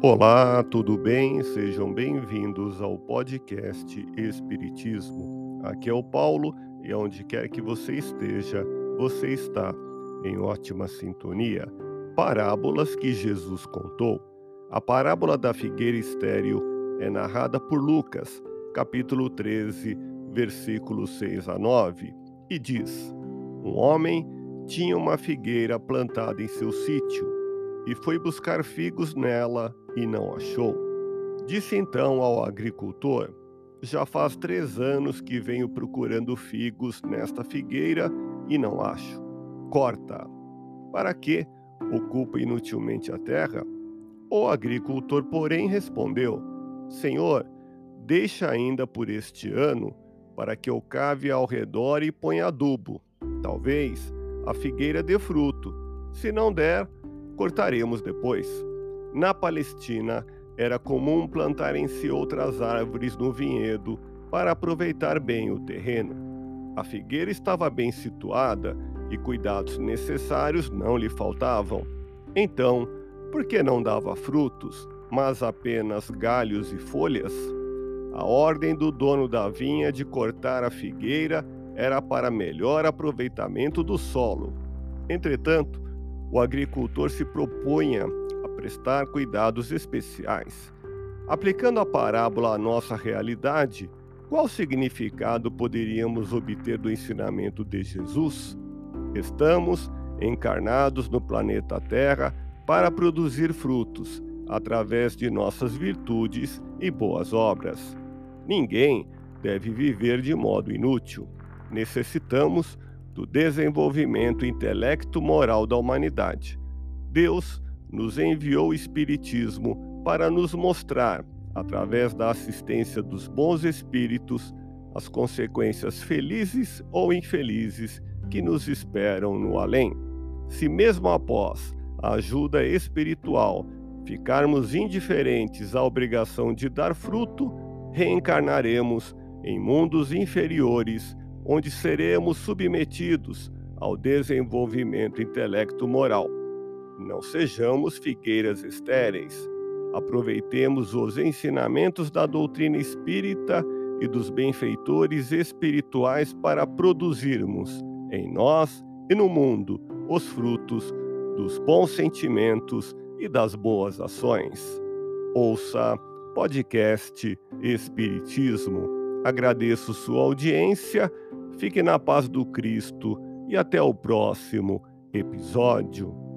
Olá, tudo bem? Sejam bem-vindos ao podcast Espiritismo. Aqui é o Paulo e onde quer que você esteja, você está em ótima sintonia. Parábolas que Jesus contou. A parábola da figueira estéril é narrada por Lucas, capítulo 13, versículos 6 a 9, e diz: Um homem tinha uma figueira plantada em seu sítio e foi buscar figos nela e não achou. Disse então ao agricultor: Já faz três anos que venho procurando figos nesta figueira e não acho. Corta. Para que ocupa inutilmente a terra? O agricultor, porém, respondeu: Senhor, deixa ainda por este ano, para que eu cave ao redor e ponha adubo. Talvez a figueira dê fruto. Se não der, cortaremos depois. Na Palestina, era comum plantarem-se outras árvores no vinhedo para aproveitar bem o terreno. A figueira estava bem situada e cuidados necessários não lhe faltavam. Então, por que não dava frutos, mas apenas galhos e folhas? A ordem do dono da vinha de cortar a figueira era para melhor aproveitamento do solo. Entretanto, o agricultor se propunha prestar cuidados especiais. Aplicando a parábola à nossa realidade, qual significado poderíamos obter do ensinamento de Jesus? Estamos encarnados no planeta Terra para produzir frutos através de nossas virtudes e boas obras. Ninguém deve viver de modo inútil. Necessitamos do desenvolvimento intelecto-moral da humanidade. Deus nos enviou o Espiritismo para nos mostrar, através da assistência dos bons espíritos, as consequências felizes ou infelizes que nos esperam no além. Se mesmo após a ajuda espiritual ficarmos indiferentes à obrigação de dar fruto, reencarnaremos em mundos inferiores onde seremos submetidos ao desenvolvimento intelecto-moral. Não sejamos figueiras estéreis. Aproveitemos os ensinamentos da doutrina espírita e dos benfeitores espirituais para produzirmos em nós e no mundo os frutos dos bons sentimentos e das boas ações. Ouça podcast Espiritismo. Agradeço sua audiência Fique na paz do Cristo e até o próximo episódio.